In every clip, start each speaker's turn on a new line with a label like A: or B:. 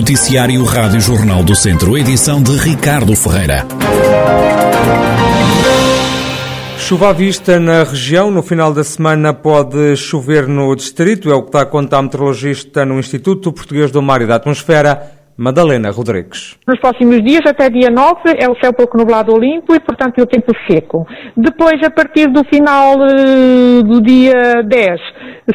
A: Noticiário Rádio Jornal do Centro, edição de Ricardo Ferreira.
B: Chuva à vista na região. No final da semana pode chover no distrito, é o que está a contar a meteorologista no Instituto Português do Mar e da Atmosfera, Madalena Rodrigues.
C: Nos próximos dias, até dia 9, é o céu pouco nublado ou limpo e, portanto, é o tempo seco. Depois, a partir do final uh, do dia 10,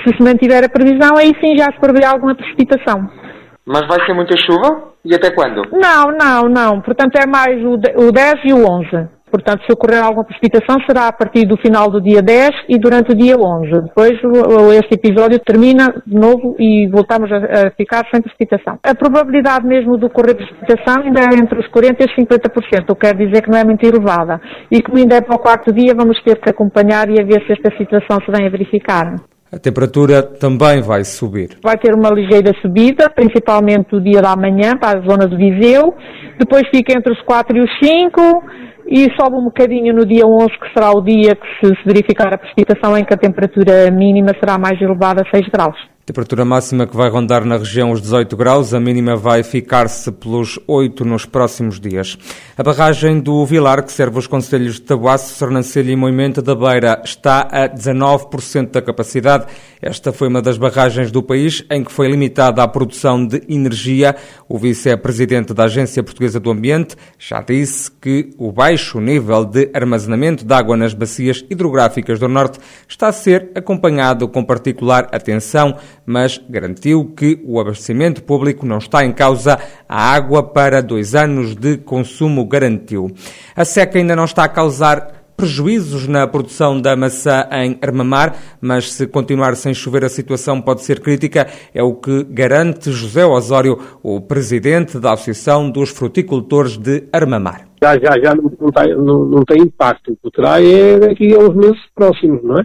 C: se se mantiver a previsão, aí sim já se prevê alguma precipitação.
D: Mas vai ser muita chuva? E até quando?
C: Não, não, não. Portanto, é mais o 10 e o 11. Portanto, se ocorrer alguma precipitação, será a partir do final do dia 10 e durante o dia 11. Depois, este episódio termina de novo e voltamos a, ficar sem precipitação. A probabilidade mesmo de ocorrer precipitação ainda é entre os 40% e os 50%, o que quer dizer que não é muito elevada. E como ainda é para o quarto dia, vamos ter que acompanhar e a ver se esta situação se vem a verificar.
B: A temperatura também vai subir.
C: Vai ter uma ligeira subida, principalmente o dia da manhã, para a zona do Viseu. Depois fica entre os 4 e os 5 e sobe um bocadinho no dia 11, que será o dia que se verificar a precipitação em que a temperatura mínima será mais elevada a 6 graus.
B: Temperatura máxima que vai rondar na região os 18 graus, a mínima vai ficar-se pelos 8 nos próximos dias. A barragem do Vilar, que serve os conselhos de Tabuaço, Sernancelho e Moimento da Beira, está a 19% da capacidade. Esta foi uma das barragens do país em que foi limitada a produção de energia. O vice-presidente da Agência Portuguesa do Ambiente já disse que o baixo nível de armazenamento de água nas bacias hidrográficas do Norte está a ser acompanhado com particular atenção mas garantiu que o abastecimento público não está em causa. A água para dois anos de consumo garantiu. A seca ainda não está a causar prejuízos na produção da maçã em Armamar, mas se continuar sem chover a situação pode ser crítica, é o que garante José Osório, o presidente da Associação dos Fruticultores de Armamar.
E: Já, já, já não, não, tem, não, não tem impacto, o que terá é daqui a uns meses próximos, não é?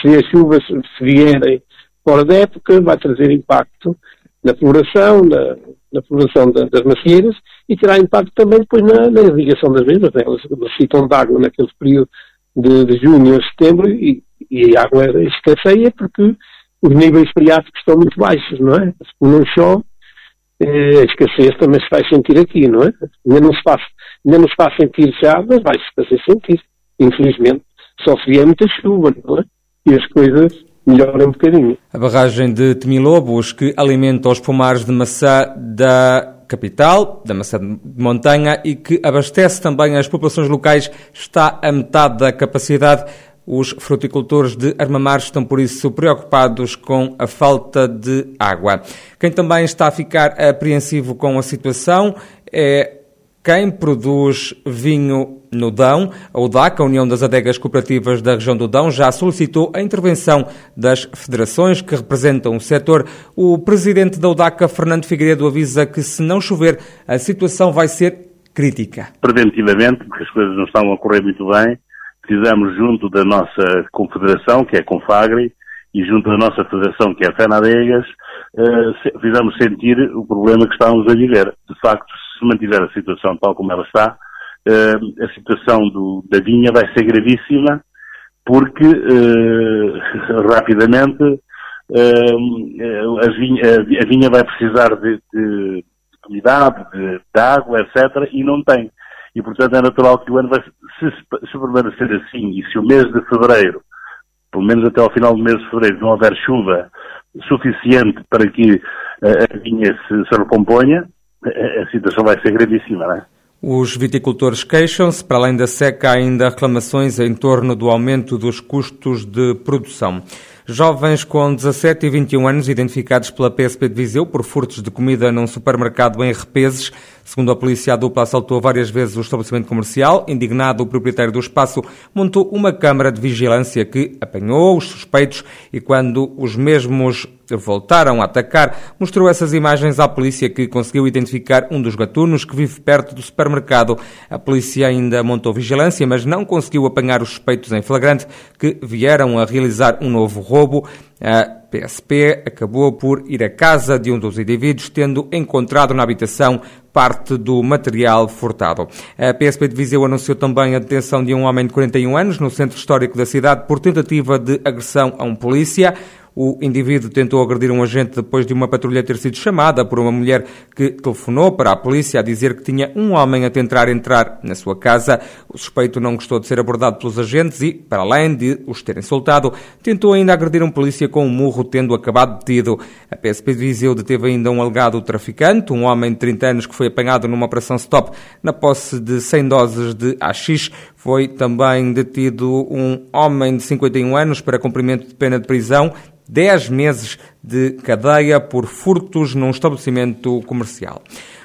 E: Se as chuvas se vierem fora da época, vai trazer impacto na floração, na, na floração da, das macieiras e terá impacto também depois na, na irrigação das mesmas. Né? Elas necessitam de água naquele período de, de junho a setembro e, e a água escasseia porque os níveis freáticos estão muito baixos, não é? Se não chove, eh, a escassez também se vai sentir aqui, não é? Ainda não se faz, ainda não se faz sentir já, mas vai-se fazer sentir. Infelizmente, só se vier muita chuva, não é? E as coisas um bocadinho.
B: A barragem de Temilobos, que alimenta os pomares de maçã da capital, da maçã de montanha e que abastece também as populações locais, está a metade da capacidade. Os fruticultores de Armamar estão, por isso, preocupados com a falta de água. Quem também está a ficar apreensivo com a situação é quem produz vinho no Dão. A UDAC, a União das Adegas Cooperativas da região do Dão, já solicitou a intervenção das federações que representam o setor. O presidente da UDAC, Fernando Figueiredo, avisa que se não chover, a situação vai ser crítica.
F: Preventivamente, porque as coisas não estão a correr muito bem, precisamos, junto da nossa confederação, que é a Confagri, e junto da nossa federação, que é a FENADEGAS, uh, fizemos sentir o problema que estávamos a viver. De facto, se mantiver a situação tal como ela está, uh, a situação do, da vinha vai ser gravíssima, porque uh, rapidamente uh, a, vinha, a, vinha, vai precisar de, de umidade, de, de, água, etc., e não tem. E, portanto, é natural que o ano vai, se, se permanecer assim, e se o mês de fevereiro, pelo menos até ao final do mês de fevereiro, não houver chuva suficiente para que a vinha se, se recomponha, a, situação vai ser gravíssima, não é?
B: Os viticultores queixam-se, para além da seca, há ainda reclamações em torno do aumento dos custos de produção. Jovens com 17 e 21 anos, identificados pela PSP de Viseu por furtos de comida num supermercado em Repeses, Segundo a polícia, a dupla assaltou várias vezes o estabelecimento comercial. Indignado, o proprietário do espaço montou uma câmara de vigilância que apanhou os suspeitos e, quando os mesmos voltaram a atacar, mostrou essas imagens à polícia que conseguiu identificar um dos gatunos que vive perto do supermercado. A polícia ainda montou vigilância, mas não conseguiu apanhar os suspeitos em flagrante que vieram a realizar um novo roubo. A PSP acabou por ir à casa de um dos indivíduos, tendo encontrado na habitação parte do material furtado. A PSP de Viseu anunciou também a detenção de um homem de 41 anos no centro histórico da cidade por tentativa de agressão a um polícia. O indivíduo tentou agredir um agente depois de uma patrulha ter sido chamada por uma mulher que telefonou para a polícia a dizer que tinha um homem a tentar entrar na sua casa. O suspeito não gostou de ser abordado pelos agentes e, para além de os terem soltado, tentou ainda agredir um polícia com um murro, tendo acabado detido. A PSP de Viseu deteve ainda um alegado traficante, um homem de 30 anos que foi apanhado numa operação stop na posse de 100 doses de AX. Foi também detido um homem de 51 anos para cumprimento de pena de prisão 10 meses de cadeia por furtos num estabelecimento comercial.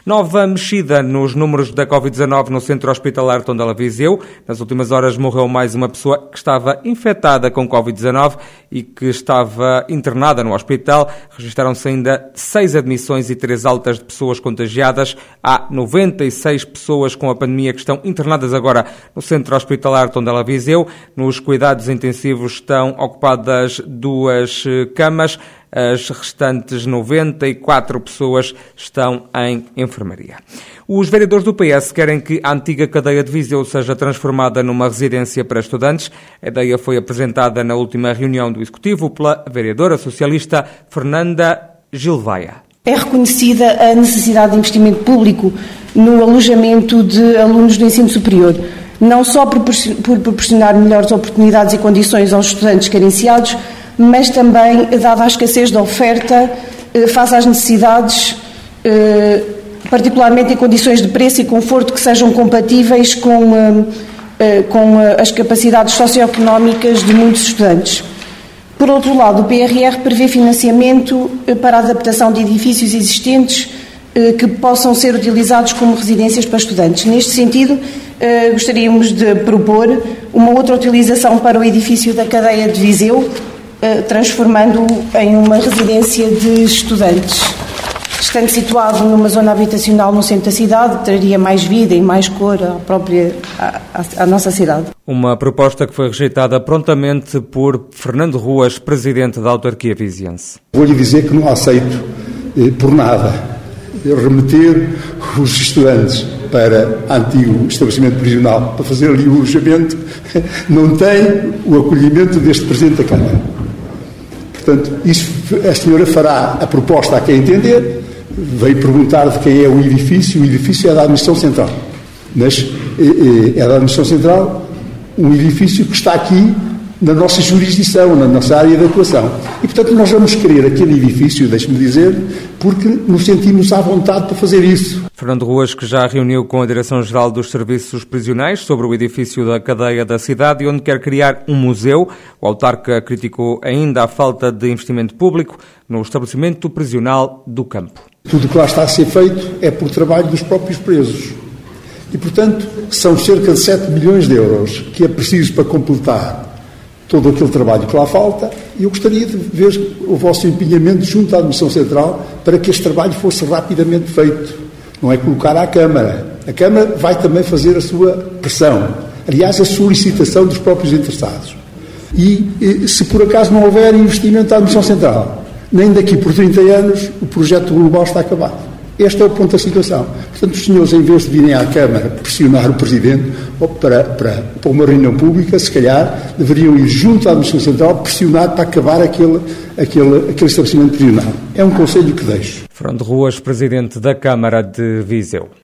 B: Nova mexida nos números da Covid-19 no centro hospitalar Tondela Viseu. Nas últimas horas morreu mais uma pessoa que estava infectada com Covid-19 e que estava internada no hospital. Registaram-se ainda seis admissões e três altas de pessoas contagiadas. Há 96 pessoas com a pandemia que estão internadas agora no centro hospitalar Tondela Viseu. Nos cuidados intensivos estão ocupadas duas camas. As restantes 94 pessoas estão em enfermaria. Os vereadores do PS querem que a antiga cadeia de Viseu seja transformada numa residência para estudantes. A ideia foi apresentada na última reunião do Executivo pela vereadora socialista Fernanda Gilvaia.
G: É reconhecida a necessidade de investimento público no alojamento de alunos do ensino superior, não só por proporcionar melhores oportunidades e condições aos estudantes carenciados, mas também, dada a escassez da oferta, eh, face às necessidades, eh, particularmente em condições de preço e conforto que sejam compatíveis com, eh, com as capacidades socioeconómicas de muitos estudantes. Por outro lado, o PRR prevê financiamento para a adaptação de edifícios existentes que possam ser utilizados como residências para estudantes. Neste sentido, gostaríamos de propor uma outra utilização para o edifício da cadeia de Viseu, transformando-o em uma residência de estudantes. Estando situado numa zona habitacional no centro da cidade, traria mais vida e mais cor à própria à, à, nossa cidade.
B: Uma proposta que foi rejeitada prontamente por Fernando Ruas, presidente da autarquia viziense.
H: Vou-lhe dizer que não aceito eh, por nada remeter os estudantes para antigo estabelecimento prisional para fazer ali o alojamento, não tem o acolhimento deste Presidente da Câmara. Portanto, isso a senhora fará a proposta a quem entender, veio perguntar de quem é o edifício, o edifício é da Administração Central. Mas é, é da Administração Central um edifício que está aqui na nossa jurisdição, na nossa área de atuação. E, portanto, nós vamos querer aquele edifício, deixe-me dizer, porque nos sentimos à vontade para fazer isso.
B: Fernando Ruas, que já reuniu com a Direção-Geral dos Serviços Prisionais sobre o edifício da cadeia da cidade, onde quer criar um museu. O autarca criticou ainda a falta de investimento público no estabelecimento prisional do campo.
H: Tudo o que lá está a ser feito é por trabalho dos próprios presos. E, portanto, são cerca de 7 milhões de euros que é preciso para completar todo aquele trabalho que lá falta e eu gostaria de ver o vosso empenhamento junto à Administração Central para que este trabalho fosse rapidamente feito. Não é colocar à Câmara. A Câmara vai também fazer a sua pressão. Aliás, a solicitação dos próprios interessados. E se por acaso não houver investimento da Administração Central, nem daqui por 30 anos, o projeto global está acabado. Este é o ponto da situação. Portanto, os senhores, em vez de virem à Câmara pressionar o Presidente para, para, para uma reunião pública, se calhar deveriam ir junto à Administração Central pressionar para acabar aquele, aquele, aquele estabelecimento prisional. É um conselho que deixo.
B: Fernando Ruas, Presidente da Câmara de Viseu.